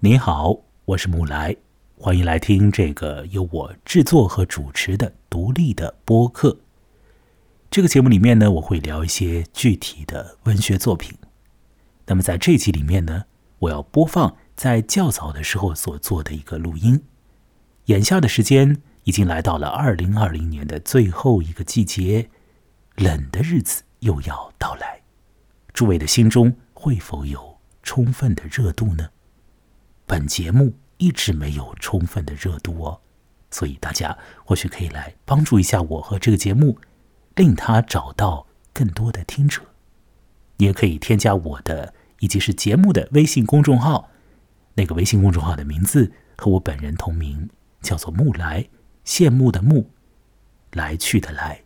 你好，我是木来，欢迎来听这个由我制作和主持的独立的播客。这个节目里面呢，我会聊一些具体的文学作品。那么在这集里面呢，我要播放在较早的时候所做的一个录音。眼下的时间已经来到了二零二零年的最后一个季节，冷的日子又要到来。诸位的心中会否有充分的热度呢？本节目一直没有充分的热度哦，所以大家或许可以来帮助一下我和这个节目，令他找到更多的听者。你也可以添加我的以及是节目的微信公众号，那个微信公众号的名字和我本人同名。叫做木来，羡慕的慕，来去的来，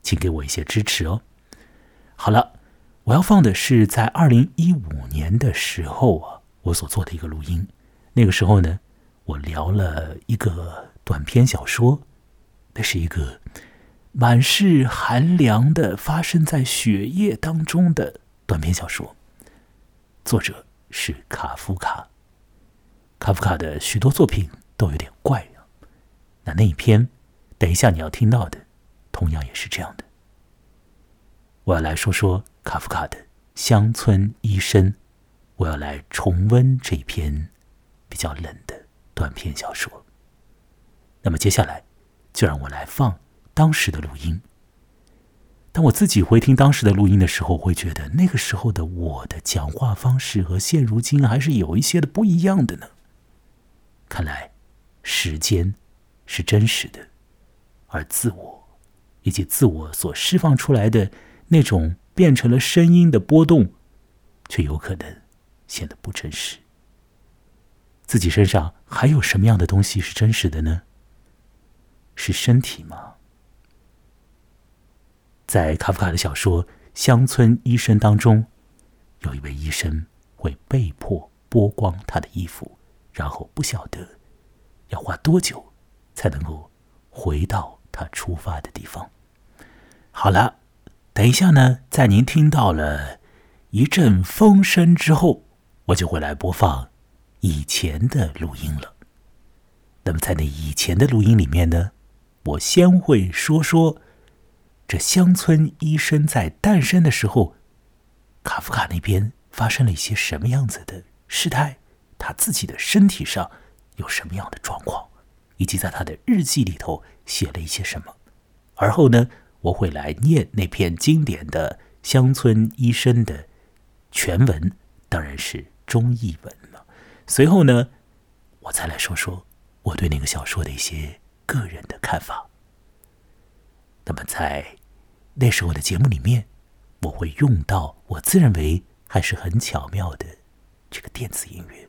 请给我一些支持哦。好了，我要放的是在二零一五年的时候啊，我所做的一个录音。那个时候呢，我聊了一个短篇小说，那是一个满是寒凉的、发生在雪夜当中的短篇小说。作者是卡夫卡，卡夫卡的许多作品。都有点怪啊。那那一篇，等一下你要听到的，同样也是这样的。我要来说说卡夫卡的《乡村医生》，我要来重温这篇比较冷的短篇小说。那么接下来，就让我来放当时的录音。当我自己回听当时的录音的时候，会觉得那个时候的我的讲话方式和现如今还是有一些的不一样的呢。看来。时间是真实的，而自我以及自我所释放出来的那种变成了声音的波动，却有可能显得不真实。自己身上还有什么样的东西是真实的呢？是身体吗？在卡夫卡的小说《乡村医生》当中，有一位医生会被迫剥光他的衣服，然后不晓得。要花多久才能够回到他出发的地方？好了，等一下呢，在您听到了一阵风声之后，我就会来播放以前的录音了。那么在那以前的录音里面呢，我先会说说这乡村医生在诞生的时候，卡夫卡那边发生了一些什么样子的事态，他自己的身体上。有什么样的状况，以及在他的日记里头写了一些什么。而后呢，我会来念那篇经典的《乡村医生》的全文，当然是中译文了。随后呢，我再来说说我对那个小说的一些个人的看法。那么在那时候的节目里面，我会用到我自认为还是很巧妙的这个电子音乐。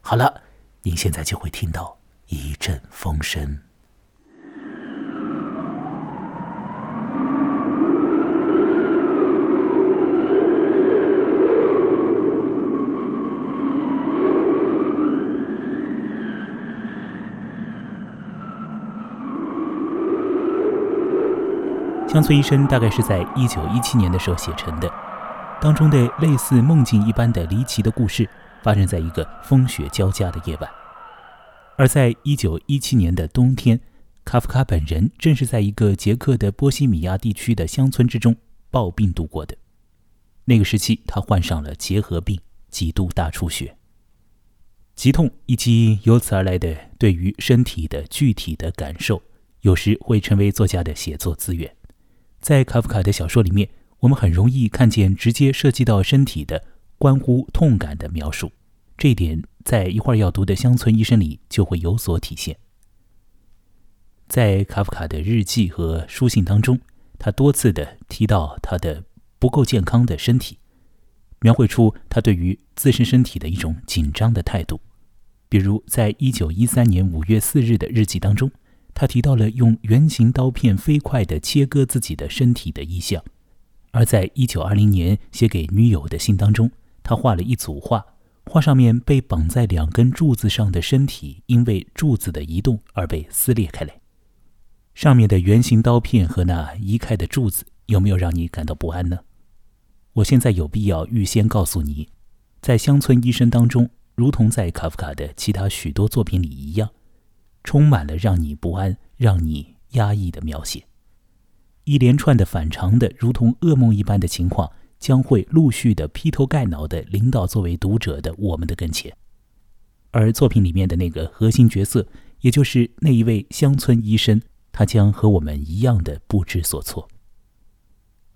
好了。您现在就会听到一阵风声。《乡村医生》大概是在一九一七年的时候写成的，当中的类似梦境一般的离奇的故事。发生在一个风雪交加的夜晚，而在一九一七年的冬天，卡夫卡本人正是在一个捷克的波西米亚地区的乡村之中暴病度过的。那个时期，他患上了结核病，极度大出血、疾痛，以及由此而来的对于身体的具体的感受，有时会成为作家的写作资源。在卡夫卡的小说里面，我们很容易看见直接涉及到身体的。关乎痛感的描述，这一点在一会儿要读的《乡村医生》里就会有所体现。在卡夫卡的日记和书信当中，他多次的提到他的不够健康的身体，描绘出他对于自身身体的一种紧张的态度。比如，在一九一三年五月四日的日记当中，他提到了用圆形刀片飞快的切割自己的身体的意象；而在一九二零年写给女友的信当中，他画了一组画，画上面被绑在两根柱子上的身体，因为柱子的移动而被撕裂开来。上面的圆形刀片和那移开的柱子，有没有让你感到不安呢？我现在有必要预先告诉你，在乡村医生当中，如同在卡夫卡的其他许多作品里一样，充满了让你不安、让你压抑的描写。一连串的反常的、如同噩梦一般的情况，将会陆续的劈头盖脑的临到作为读者的我们的跟前。而作品里面的那个核心角色，也就是那一位乡村医生，他将和我们一样的不知所措。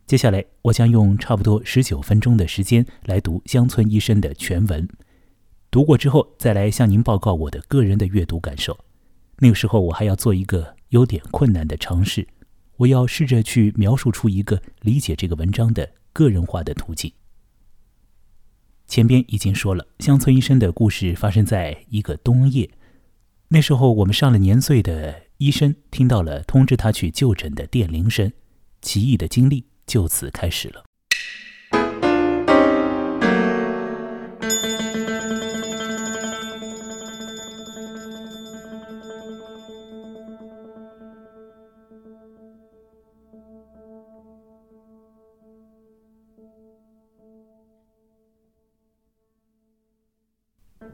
接下来，我将用差不多十九分钟的时间来读《乡村医生》的全文。读过之后，再来向您报告我的个人的阅读感受。那个时候，我还要做一个有点困难的尝试，我要试着去描述出一个理解这个文章的个人化的途径。前边已经说了，《乡村医生》的故事发生在一个冬夜。那时候，我们上了年岁的医生听到了通知他去就诊的电铃声，奇异的经历。就此开始了。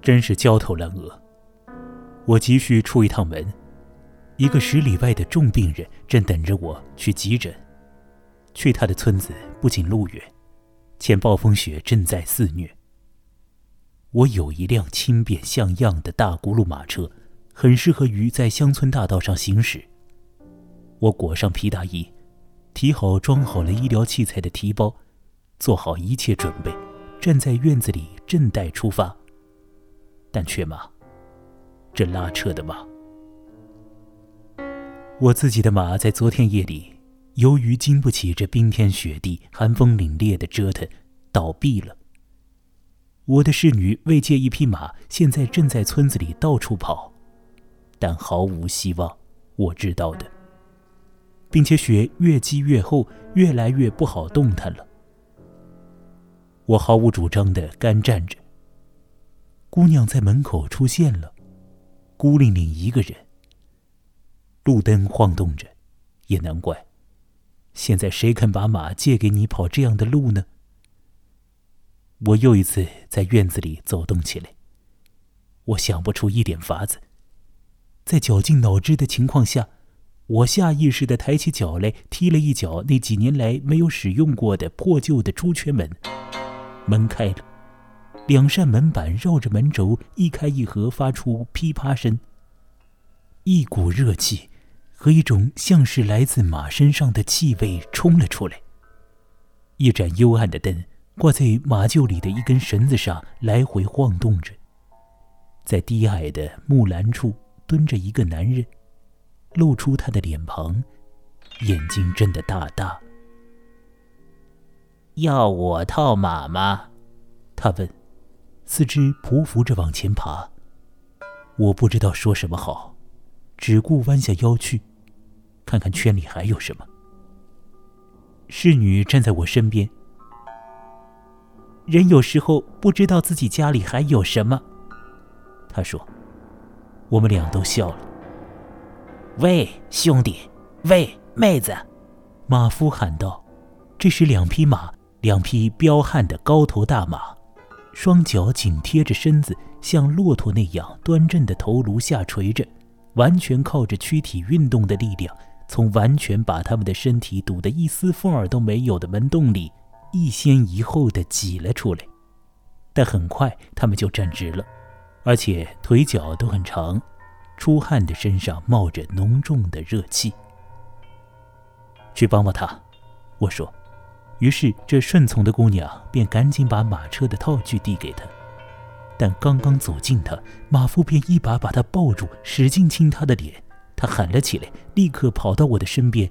真是焦头烂额。我急需出一趟门，一个十里外的重病人正等着我去急诊。去他的村子不仅路远，且暴风雪正在肆虐。我有一辆轻便像样的大轱辘马车，很适合于在乡村大道上行驶。我裹上皮大衣，提好装好了医疗器材的提包，做好一切准备，站在院子里正待出发。但却马，这拉车的马，我自己的马在昨天夜里。由于经不起这冰天雪地、寒风凛冽的折腾，倒闭了。我的侍女为借一匹马，现在正在村子里到处跑，但毫无希望，我知道的。并且雪越积越厚，越来越不好动弹了。我毫无主张的干站着。姑娘在门口出现了，孤零零一个人。路灯晃动着，也难怪。现在谁肯把马借给你跑这样的路呢？我又一次在院子里走动起来。我想不出一点法子。在绞尽脑汁的情况下，我下意识的抬起脚来，踢了一脚那几年来没有使用过的破旧的朱雀门。门开了，两扇门板绕着门轴一开一合，发出噼啪声。一股热气。和一种像是来自马身上的气味冲了出来。一盏幽暗的灯挂在马厩里的一根绳子上，来回晃动着。在低矮的木栏处蹲着一个男人，露出他的脸庞，眼睛睁得大大。要我套马吗？他问，四肢匍匐着往前爬。我不知道说什么好。只顾弯下腰去，看看圈里还有什么。侍女站在我身边。人有时候不知道自己家里还有什么，她说。我们俩都笑了。喂，兄弟，喂，妹子，马夫喊道。这时，两匹马，两匹彪悍的高头大马，双脚紧贴着身子，像骆驼那样端正的头颅下垂着。完全靠着躯体运动的力量，从完全把他们的身体堵得一丝缝儿都没有的门洞里，一先一后地挤了出来。但很快他们就站直了，而且腿脚都很长，出汗的身上冒着浓重的热气。去帮帮他，我说。于是这顺从的姑娘便赶紧把马车的套具递给他。但刚刚走近他，马夫便一把把他抱住，使劲亲他的脸。他喊了起来，立刻跑到我的身边，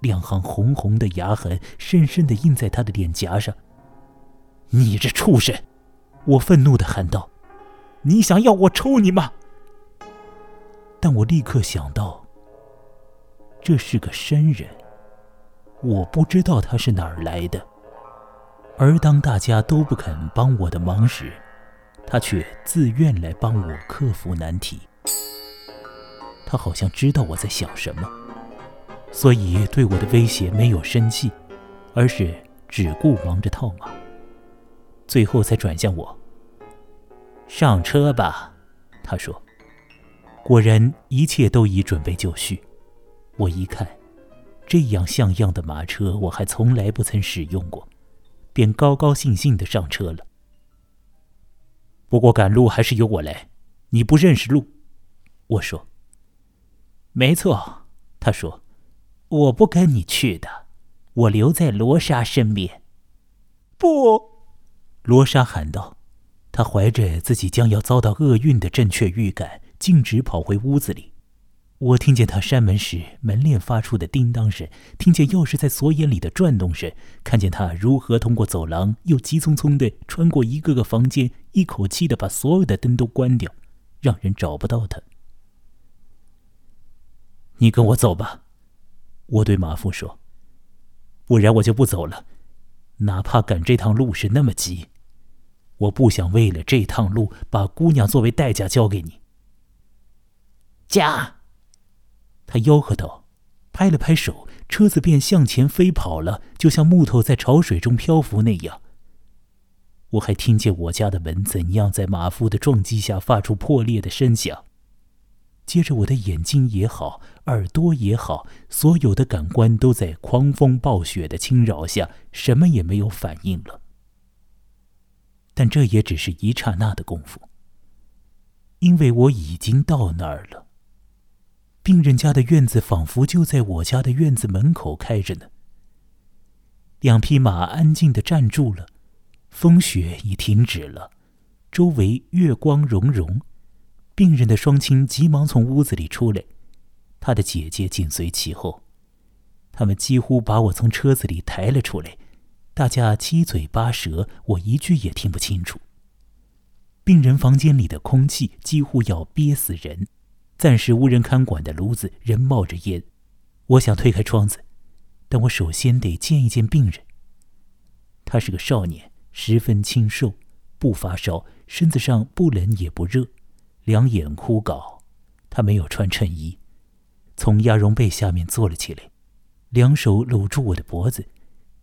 两行红红的牙痕深深地印在他的脸颊上。你这畜生！我愤怒地喊道：“你想要我抽你吗？”但我立刻想到，这是个山人，我不知道他是哪儿来的。而当大家都不肯帮我的忙时，他却自愿来帮我克服难题。他好像知道我在想什么，所以对我的威胁没有生气，而是只顾忙着套马。最后才转向我：“上车吧，他说。果然，一切都已准备就绪。我一看，这样像样的马车我还从来不曾使用过，便高高兴兴的上车了。不过赶路还是由我来，你不认识路，我说。没错，他说，我不跟你去的，我留在罗莎身边。不，罗莎喊道，她怀着自己将要遭到厄运的正确预感。径直跑回屋子里，我听见他扇门时门链发出的叮当声，听见钥匙在锁眼里的转动声，看见他如何通过走廊，又急匆匆地穿过一个个房间，一口气地把所有的灯都关掉，让人找不到他。你跟我走吧，我对马夫说，不然我就不走了，哪怕赶这趟路是那么急，我不想为了这趟路把姑娘作为代价交给你。驾！他吆喝道，拍了拍手，车子便向前飞跑了，就像木头在潮水中漂浮那样。我还听见我家的门怎样在马夫的撞击下发出破裂的声响。接着，我的眼睛也好，耳朵也好，所有的感官都在狂风暴雪的侵扰下，什么也没有反应了。但这也只是一刹那的功夫，因为我已经到那儿了。病人家的院子仿佛就在我家的院子门口开着呢。两匹马安静的站住了，风雪已停止了，周围月光融融。病人的双亲急忙从屋子里出来，他的姐姐紧随其后。他们几乎把我从车子里抬了出来，大家七嘴八舌，我一句也听不清楚。病人房间里的空气几乎要憋死人。暂时无人看管的炉子仍冒着烟，我想推开窗子，但我首先得见一见病人。他是个少年，十分清瘦，不发烧，身子上不冷也不热，两眼枯槁。他没有穿衬衣，从鸭绒被下面坐了起来，两手搂住我的脖子，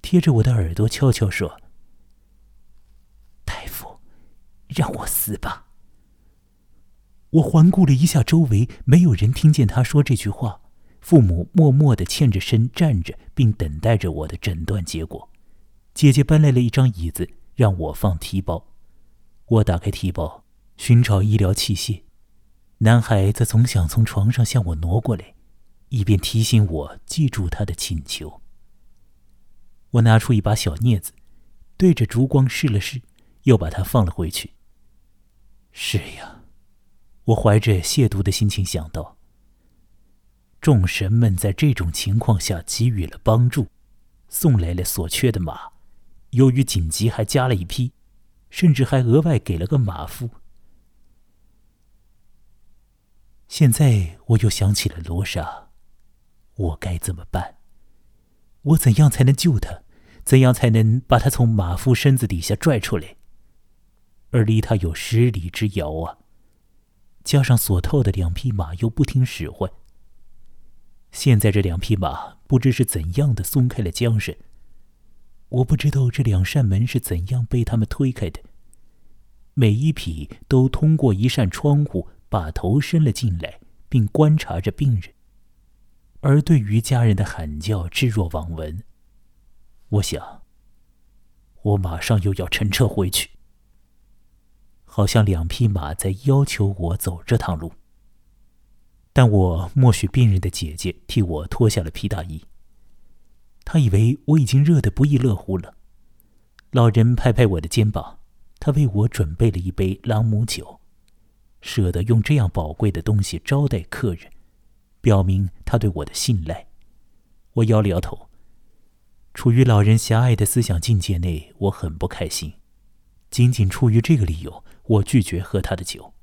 贴着我的耳朵悄悄说：“大夫，让我死吧。”我环顾了一下周围，没有人听见他说这句话。父母默默地欠着身站着，并等待着我的诊断结果。姐姐搬来了一张椅子，让我放提包。我打开提包，寻找医疗器械。男孩则总想从床上向我挪过来，以便提醒我记住他的请求。我拿出一把小镊子，对着烛光试了试，又把它放了回去。是呀。我怀着亵渎的心情想到：众神们在这种情况下给予了帮助，送来了所缺的马，由于紧急还加了一批，甚至还额外给了个马夫。现在我又想起了罗莎，我该怎么办？我怎样才能救他？怎样才能把他从马夫身子底下拽出来？而离他有十里之遥啊！加上所套的两匹马又不听使唤，现在这两匹马不知是怎样的松开了缰绳。我不知道这两扇门是怎样被他们推开的。每一匹都通过一扇窗户把头伸了进来，并观察着病人，而对于家人的喊叫置若罔闻。我想，我马上又要乘车回去。好像两匹马在要求我走这趟路，但我默许病人的姐姐替我脱下了皮大衣。她以为我已经热得不亦乐乎了。老人拍拍我的肩膀，他为我准备了一杯朗姆酒，舍得用这样宝贵的东西招待客人，表明他对我的信赖。我摇了摇头，处于老人狭隘的思想境界内，我很不开心。仅仅出于这个理由。我拒绝喝他的酒。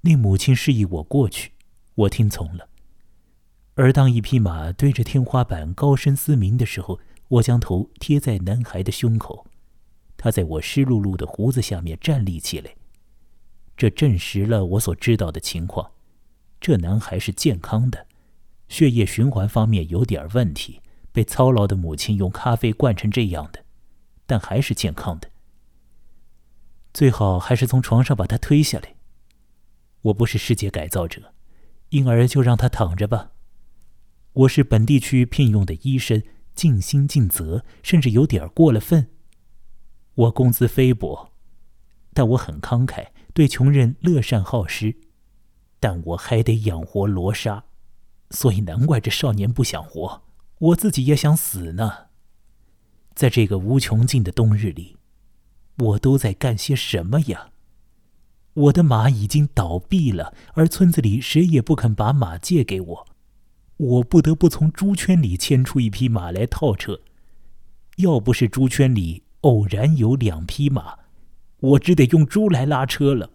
那母亲示意我过去，我听从了。而当一匹马对着天花板高声嘶鸣的时候，我将头贴在男孩的胸口，他在我湿漉漉的胡子下面站立起来。这证实了我所知道的情况：这男孩是健康的，血液循环方面有点问题，被操劳的母亲用咖啡灌成这样的，但还是健康的。最好还是从床上把他推下来。我不是世界改造者，因而就让他躺着吧。我是本地区聘用的医生，尽心尽责，甚至有点过了分。我工资菲薄，但我很慷慨，对穷人乐善好施。但我还得养活罗莎，所以难怪这少年不想活。我自己也想死呢。在这个无穷尽的冬日里，我都在干些什么呀？我的马已经倒闭了，而村子里谁也不肯把马借给我，我不得不从猪圈里牵出一匹马来套车。要不是猪圈里偶然有两匹马，我只得用猪来拉车了。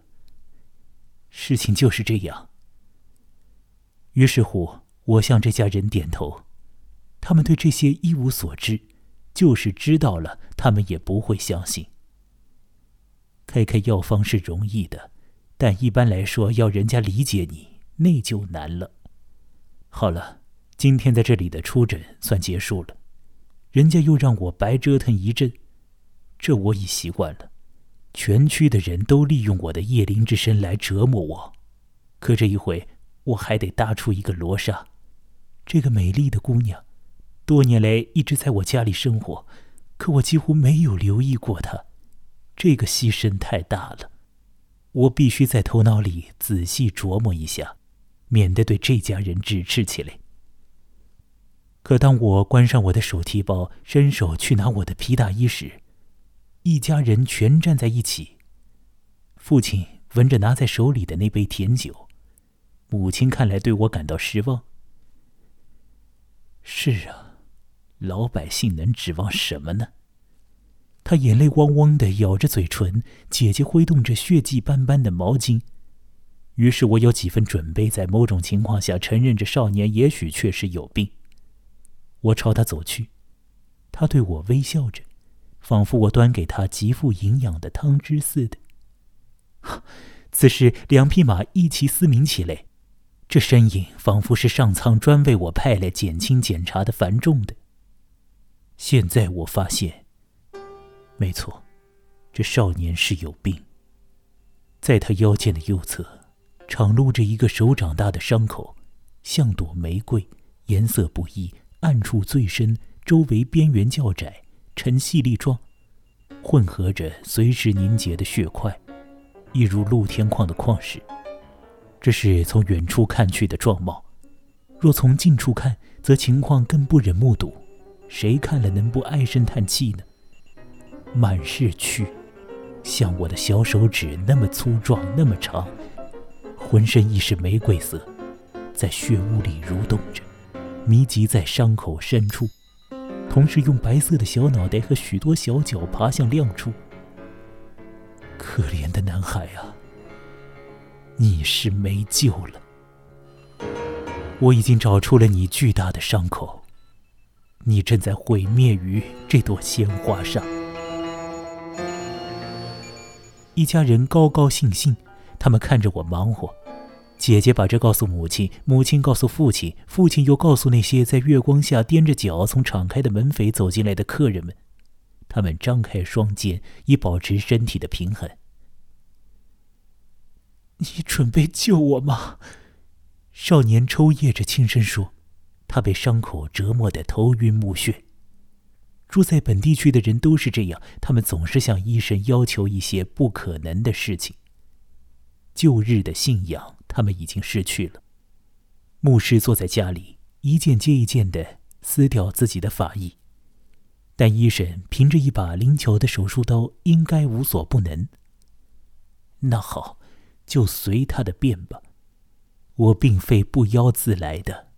事情就是这样。于是乎，我向这家人点头，他们对这些一无所知，就是知道了，他们也不会相信。开开药方是容易的，但一般来说，要人家理解你，那就难了。好了，今天在这里的出诊算结束了，人家又让我白折腾一阵，这我已习惯了。全区的人都利用我的叶灵之身来折磨我，可这一回我还得搭出一个罗莎，这个美丽的姑娘，多年来一直在我家里生活，可我几乎没有留意过她，这个牺牲太大了，我必须在头脑里仔细琢磨一下，免得对这家人指斥起来。可当我关上我的手提包，伸手去拿我的皮大衣时，一家人全站在一起。父亲闻着拿在手里的那杯甜酒，母亲看来对我感到失望。是啊，老百姓能指望什么呢？他眼泪汪汪的咬着嘴唇，姐姐挥动着血迹斑斑的毛巾。于是我有几分准备，在某种情况下承认这少年也许确实有病。我朝他走去，他对我微笑着。仿佛我端给他极富营养的汤汁似的。此时，两匹马一齐嘶鸣起来，这身影仿佛是上苍专为我派来减轻检查的繁重的。现在我发现，没错，这少年是有病。在他腰间的右侧，敞露着一个手掌大的伤口，像朵玫瑰，颜色不一，暗处最深，周围边缘较窄。呈细粒状，混合着随时凝结的血块，一如露天矿的矿石。这是从远处看去的状貌，若从近处看，则情况更不忍目睹。谁看了能不唉声叹气呢？满是蛆，像我的小手指那么粗壮，那么长，浑身亦是玫瑰色，在血污里蠕动着，密集在伤口深处。同时用白色的小脑袋和许多小脚爬向亮处。可怜的男孩啊，你是没救了。我已经找出了你巨大的伤口，你正在毁灭于这朵鲜花上。一家人高高兴兴，他们看着我忙活。姐姐把这告诉母亲，母亲告诉父亲，父亲又告诉那些在月光下踮着脚从敞开的门扉走进来的客人们。他们张开双肩，以保持身体的平衡。你准备救我吗？少年抽噎着轻声说：“他被伤口折磨得头晕目眩。住在本地区的人都是这样，他们总是向医生要求一些不可能的事情。旧日的信仰。”他们已经失去了。牧师坐在家里，一件接一件的撕掉自己的法衣，但医生凭着一把灵巧的手术刀，应该无所不能。那好，就随他的便吧。我并非不邀自来的。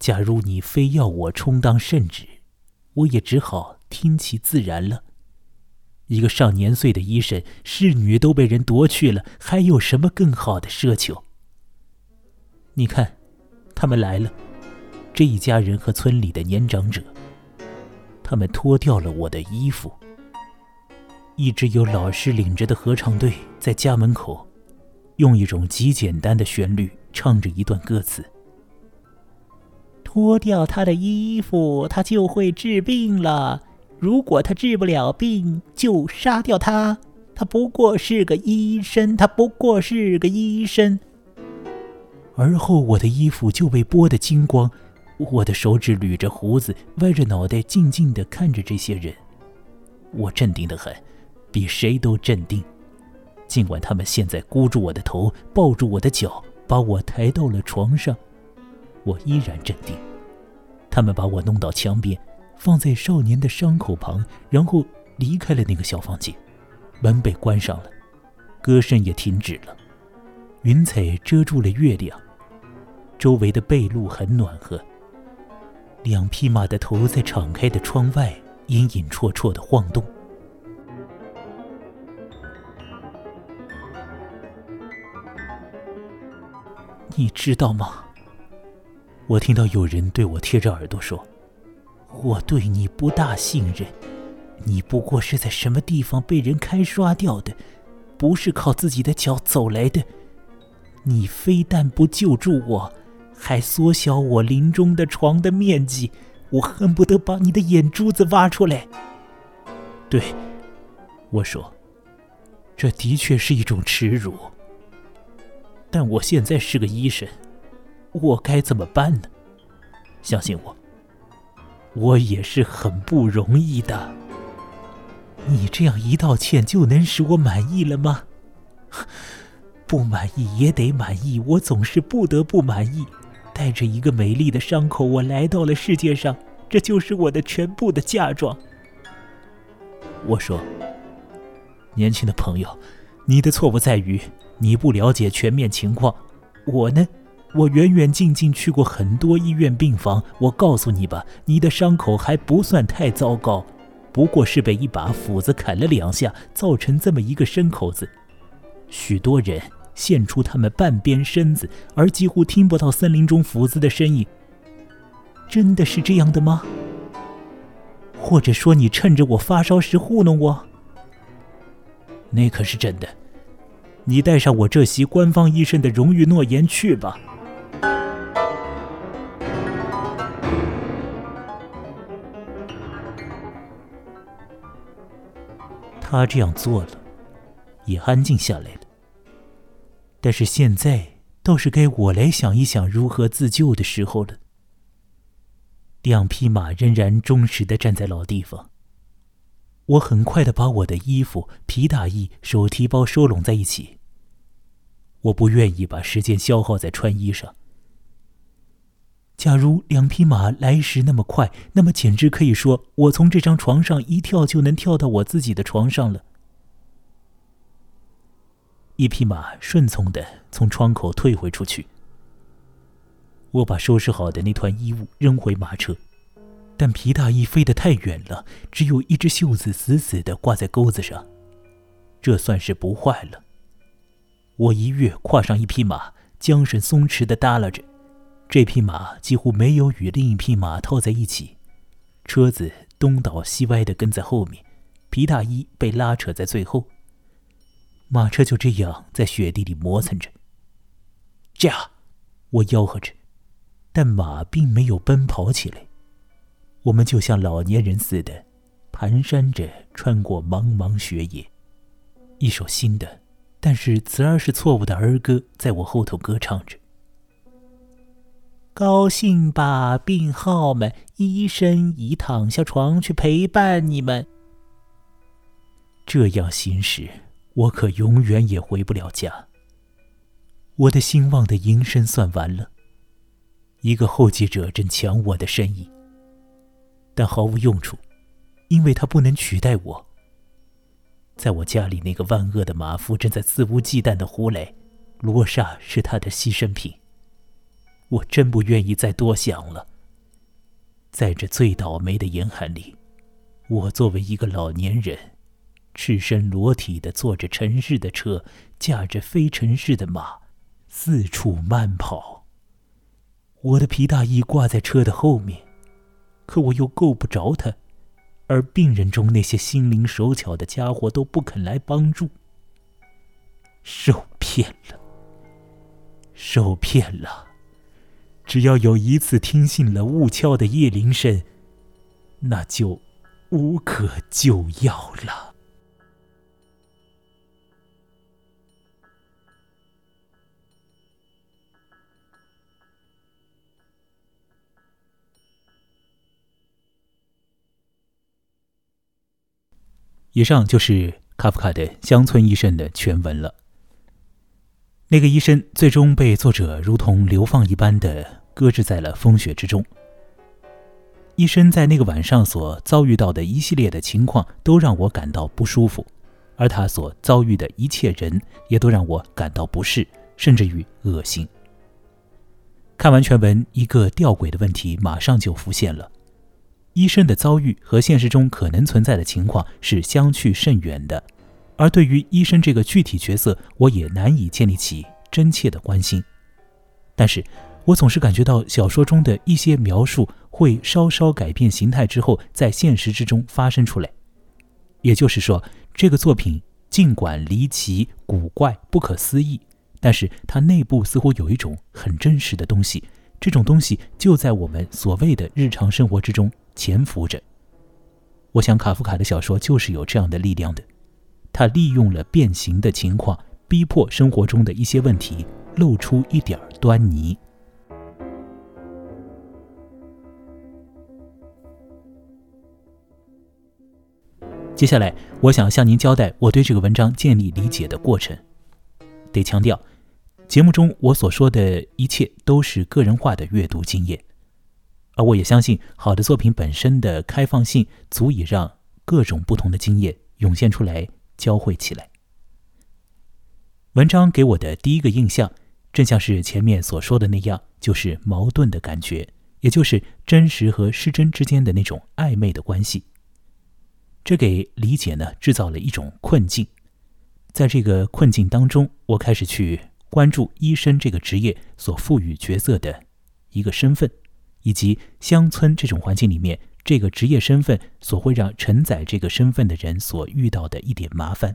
假如你非要我充当圣旨，我也只好听其自然了。一个上年岁的医生，侍女都被人夺去了，还有什么更好的奢求？你看，他们来了，这一家人和村里的年长者。他们脱掉了我的衣服。一直有老师领着的合唱队在家门口，用一种极简单的旋律唱着一段歌词：“脱掉他的衣服，他就会治病了。如果他治不了病，就杀掉他。”他不过是个医生，他不过是个医生。而后，我的衣服就被剥得精光，我的手指捋着胡子，歪着脑袋，静静地看着这些人。我镇定得很，比谁都镇定。尽管他们现在箍住我的头，抱住我的脚，把我抬到了床上，我依然镇定。他们把我弄到墙边，放在少年的伤口旁，然后离开了那个小房间。门被关上了，歌声也停止了。云彩遮住了月亮，周围的被路很暖和。两匹马的头在敞开的窗外隐隐绰绰的晃动。你知道吗？我听到有人对我贴着耳朵说：“我对你不大信任，你不过是在什么地方被人开刷掉的，不是靠自己的脚走来的。你非但不救助我，还缩小我临终的床的面积，我恨不得把你的眼珠子挖出来。”对，我说：“这的确是一种耻辱。”但我现在是个医生，我该怎么办呢？相信我，我也是很不容易的。你这样一道歉就能使我满意了吗？不满意也得满意，我总是不得不满意。带着一个美丽的伤口，我来到了世界上，这就是我的全部的嫁妆。我说，年轻的朋友，你的错误在于。你不了解全面情况，我呢，我远远近近去过很多医院病房。我告诉你吧，你的伤口还不算太糟糕，不过是被一把斧子砍了两下，造成这么一个深口子。许多人献出他们半边身子，而几乎听不到森林中斧子的声音。真的是这样的吗？或者说，你趁着我发烧时糊弄我？那可是真的。你带上我这席官方医生的荣誉诺言去吧。他这样做了，也安静下来了。但是现在倒是该我来想一想如何自救的时候了。两匹马仍然忠实的站在老地方。我很快的把我的衣服、皮大衣、手提包收拢在一起。我不愿意把时间消耗在穿衣上。假如两匹马来时那么快，那么简直可以说我从这张床上一跳就能跳到我自己的床上了。一匹马顺从的从窗口退回出去。我把收拾好的那团衣物扔回马车。但皮大衣飞得太远了，只有一只袖子死死的挂在钩子上，这算是不坏了。我一跃跨上一匹马，缰绳松弛的耷拉着，这匹马几乎没有与另一匹马套在一起，车子东倒西歪的跟在后面，皮大衣被拉扯在最后。马车就这样在雪地里磨蹭着。这样，我吆喝着，但马并没有奔跑起来。我们就像老年人似的，蹒跚着穿过茫茫雪野。一首新的，但是词儿是错误的儿歌，在我后头歌唱着。高兴吧，病号们！医生已躺下床去陪伴你们。这样行事，我可永远也回不了家。我的兴旺的营生算完了。一个后继者正抢我的生意。但毫无用处，因为他不能取代我。在我家里，那个万恶的马夫正在肆无忌惮的胡来，罗莎是他的牺牲品。我真不愿意再多想了。在这最倒霉的严寒里，我作为一个老年人，赤身裸体的坐着城市的车，驾着非城市的马，四处慢跑。我的皮大衣挂在车的后面。可我又够不着它，而病人中那些心灵手巧的家伙都不肯来帮助。受骗了，受骗了！只要有一次听信了雾敲的夜铃声，那就无可救药了。以上就是卡夫卡的《乡村医生》的全文了。那个医生最终被作者如同流放一般的搁置在了风雪之中。医生在那个晚上所遭遇到的一系列的情况都让我感到不舒服，而他所遭遇的一切人也都让我感到不适，甚至于恶心。看完全文，一个吊诡的问题马上就浮现了：医生的遭遇和现实中可能存在的情况是相去甚远的，而对于医生这个具体角色，我也难以建立起真切的关心。但是，我总是感觉到小说中的一些描述会稍稍改变形态之后，在现实之中发生出来。也就是说，这个作品尽管离奇、古怪、不可思议。但是它内部似乎有一种很真实的东西，这种东西就在我们所谓的日常生活之中潜伏着。我想卡夫卡的小说就是有这样的力量的，他利用了变形的情况，逼迫生活中的一些问题露出一点端倪。接下来，我想向您交代我对这个文章建立理解的过程。得强调。节目中我所说的一切都是个人化的阅读经验，而我也相信好的作品本身的开放性足以让各种不同的经验涌现出来，交汇起来。文章给我的第一个印象，正像是前面所说的那样，就是矛盾的感觉，也就是真实和失真之间的那种暧昧的关系。这给理解呢制造了一种困境，在这个困境当中，我开始去。关注医生这个职业所赋予角色的一个身份，以及乡村这种环境里面这个职业身份所会让承载这个身份的人所遇到的一点麻烦。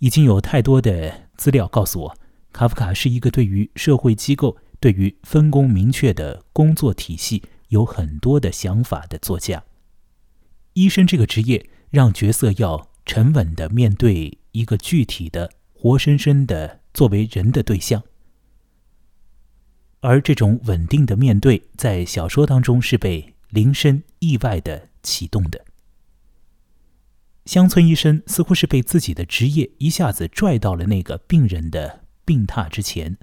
已经有太多的资料告诉我，卡夫卡是一个对于社会机构、对于分工明确的工作体系有很多的想法的作家。医生这个职业让角色要沉稳的面对一个具体的。活生生的作为人的对象，而这种稳定的面对，在小说当中是被铃声意外的启动的。乡村医生似乎是被自己的职业一下子拽到了那个病人的病榻之前，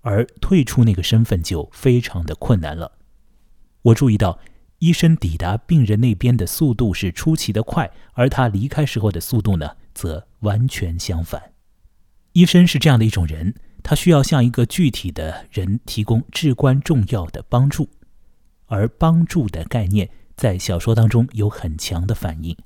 而退出那个身份就非常的困难了。我注意到，医生抵达病人那边的速度是出奇的快，而他离开时候的速度呢，则完全相反。医生是这样的一种人，他需要向一个具体的人提供至关重要的帮助，而帮助的概念在小说当中有很强的反应。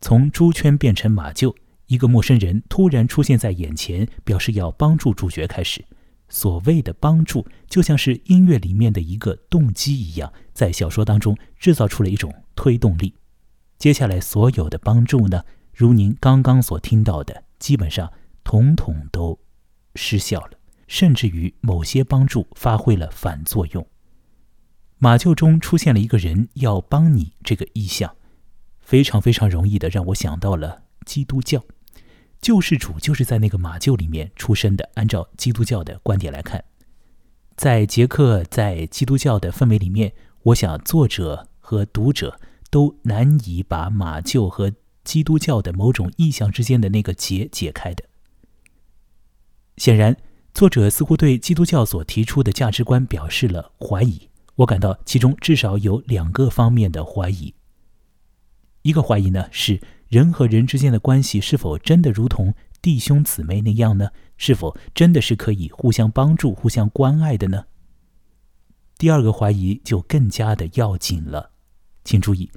从猪圈变成马厩，一个陌生人突然出现在眼前，表示要帮助主角开始。所谓的帮助，就像是音乐里面的一个动机一样，在小说当中制造出了一种推动力。接下来所有的帮助呢，如您刚刚所听到的，基本上。统统都失效了，甚至于某些帮助发挥了反作用。马厩中出现了一个人要帮你这个意象，非常非常容易的让我想到了基督教，救世主就是在那个马厩里面出生的。按照基督教的观点来看，在杰克在基督教的氛围里面，我想作者和读者都难以把马厩和基督教的某种意象之间的那个结解开的。显然，作者似乎对基督教所提出的价值观表示了怀疑。我感到其中至少有两个方面的怀疑。一个怀疑呢，是人和人之间的关系是否真的如同弟兄姊妹那样呢？是否真的是可以互相帮助、互相关爱的呢？第二个怀疑就更加的要紧了，请注意。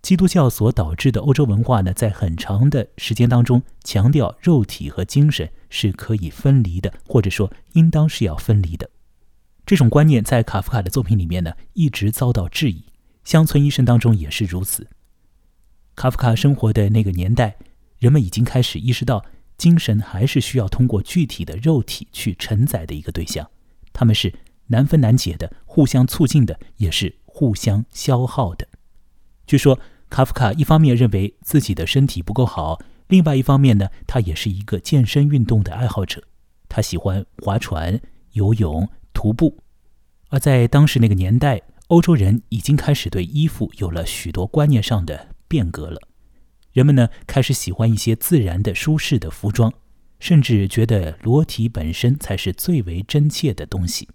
基督教所导致的欧洲文化呢，在很长的时间当中强调肉体和精神是可以分离的，或者说应当是要分离的。这种观念在卡夫卡的作品里面呢，一直遭到质疑。乡村医生当中也是如此。卡夫卡生活的那个年代，人们已经开始意识到，精神还是需要通过具体的肉体去承载的一个对象。他们是难分难解的，互相促进的，也是互相消耗的。据说。卡夫卡一方面认为自己的身体不够好，另外一方面呢，他也是一个健身运动的爱好者。他喜欢划船、游泳、徒步。而在当时那个年代，欧洲人已经开始对衣服有了许多观念上的变革了，人们呢开始喜欢一些自然的、舒适的服装，甚至觉得裸体本身才是最为真切的东西。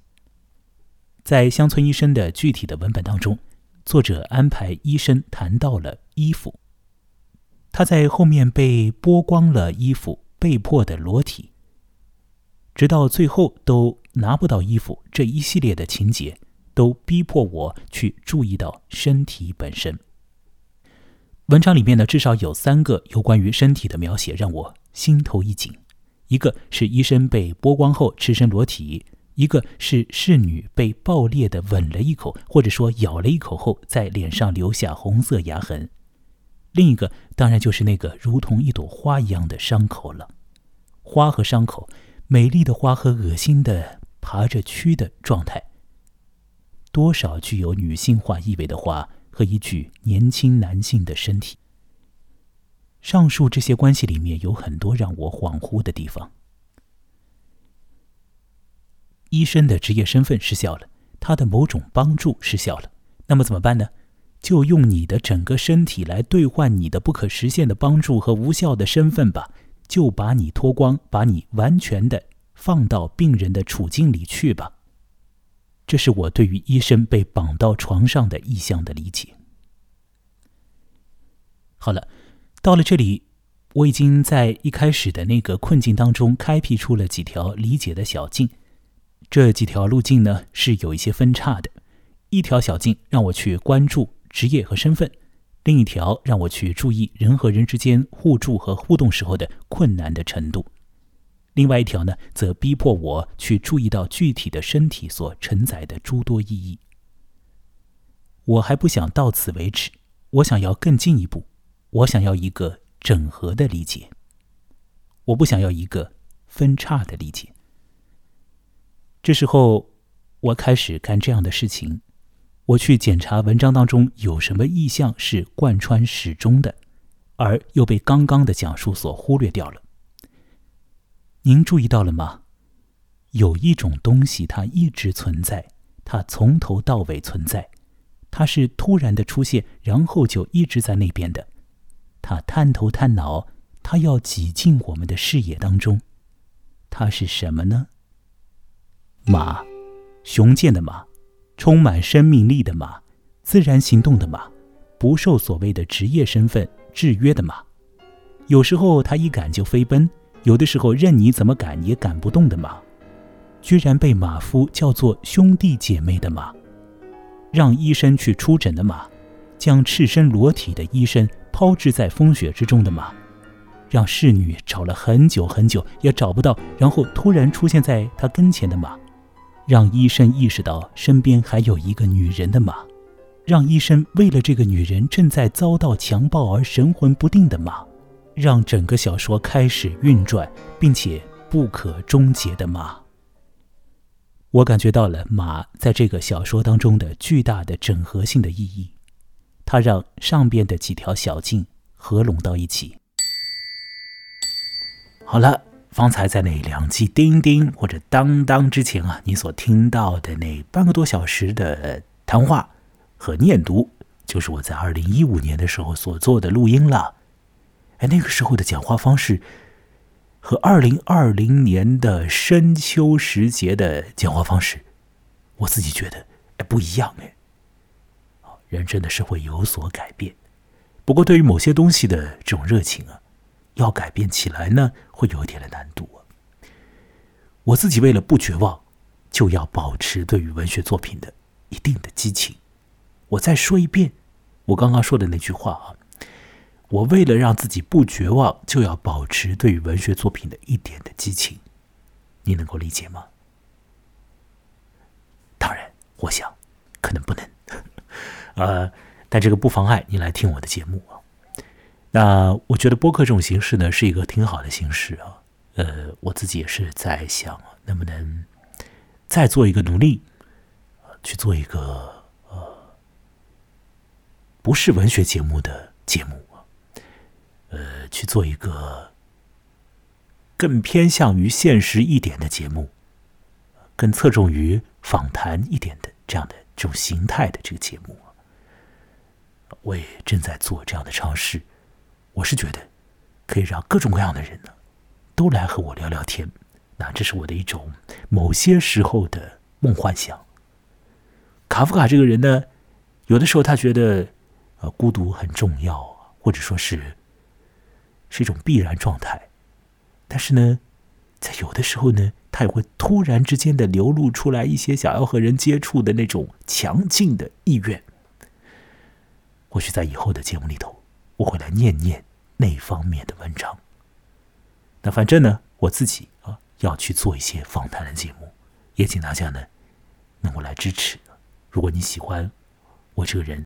在乡村医生的具体的文本当中，作者安排医生谈到了衣服，他在后面被剥光了衣服，被迫的裸体，直到最后都拿不到衣服，这一系列的情节都逼迫我去注意到身体本身。文章里面呢，至少有三个有关于身体的描写让我心头一紧，一个是医生被剥光后赤身裸体。一个是侍女被暴烈的吻了一口，或者说咬了一口后，在脸上留下红色牙痕；另一个当然就是那个如同一朵花一样的伤口了。花和伤口，美丽的花和恶心的爬着蛆的状态，多少具有女性化意味的花和一具年轻男性的身体。上述这些关系里面有很多让我恍惚的地方。医生的职业身份失效了，他的某种帮助失效了，那么怎么办呢？就用你的整个身体来兑换你的不可实现的帮助和无效的身份吧，就把你脱光，把你完全的放到病人的处境里去吧。这是我对于医生被绑到床上的意向的理解。好了，到了这里，我已经在一开始的那个困境当中开辟出了几条理解的小径。这几条路径呢是有一些分叉的，一条小径让我去关注职业和身份，另一条让我去注意人和人之间互助和互动时候的困难的程度，另外一条呢则逼迫我去注意到具体的身体所承载的诸多意义。我还不想到此为止，我想要更进一步，我想要一个整合的理解，我不想要一个分叉的理解。这时候，我开始干这样的事情：我去检查文章当中有什么意象是贯穿始终的，而又被刚刚的讲述所忽略掉了。您注意到了吗？有一种东西，它一直存在，它从头到尾存在，它是突然的出现，然后就一直在那边的。它探头探脑，它要挤进我们的视野当中。它是什么呢？马，雄健的马，充满生命力的马，自然行动的马，不受所谓的职业身份制约的马。有时候它一赶就飞奔，有的时候任你怎么赶也赶不动的马，居然被马夫叫做兄弟姐妹的马，让医生去出诊的马，将赤身裸体的医生抛掷在风雪之中的马。让侍女找了很久很久也找不到，然后突然出现在他跟前的马。让医生意识到身边还有一个女人的马，让医生为了这个女人正在遭到强暴而神魂不定的马，让整个小说开始运转并且不可终结的马。我感觉到了马在这个小说当中的巨大的整合性的意义，它让上边的几条小径合拢到一起。好了。方才在那两记叮叮或者当当之前啊，你所听到的那半个多小时的谈话和念读，就是我在二零一五年的时候所做的录音了。哎，那个时候的讲话方式和二零二零年的深秋时节的讲话方式，我自己觉得哎不一样哎。人真的是会有所改变，不过对于某些东西的这种热情啊。要改变起来呢，会有一点的难度啊。我自己为了不绝望，就要保持对于文学作品的一定的激情。我再说一遍，我刚刚说的那句话啊。我为了让自己不绝望，就要保持对于文学作品的一点的激情。你能够理解吗？当然，我想可能不能。呃，但这个不妨碍你来听我的节目啊。那我觉得播客这种形式呢，是一个挺好的形式啊。呃，我自己也是在想，能不能再做一个努力，去做一个呃，不是文学节目的节目。呃，去做一个更偏向于现实一点的节目，更侧重于访谈一点的这样的这种形态的这个节目我也正在做这样的尝试。我是觉得可以让各种各样的人呢，都来和我聊聊天。那这是我的一种某些时候的梦幻想。卡夫卡这个人呢，有的时候他觉得，呃，孤独很重要，或者说是是一种必然状态。但是呢，在有的时候呢，他也会突然之间的流露出来一些想要和人接触的那种强劲的意愿。或许在以后的节目里头，我会来念念那方面的文章。那反正呢，我自己啊要去做一些访谈的节目，也请大家呢能够来支持。如果你喜欢我这个人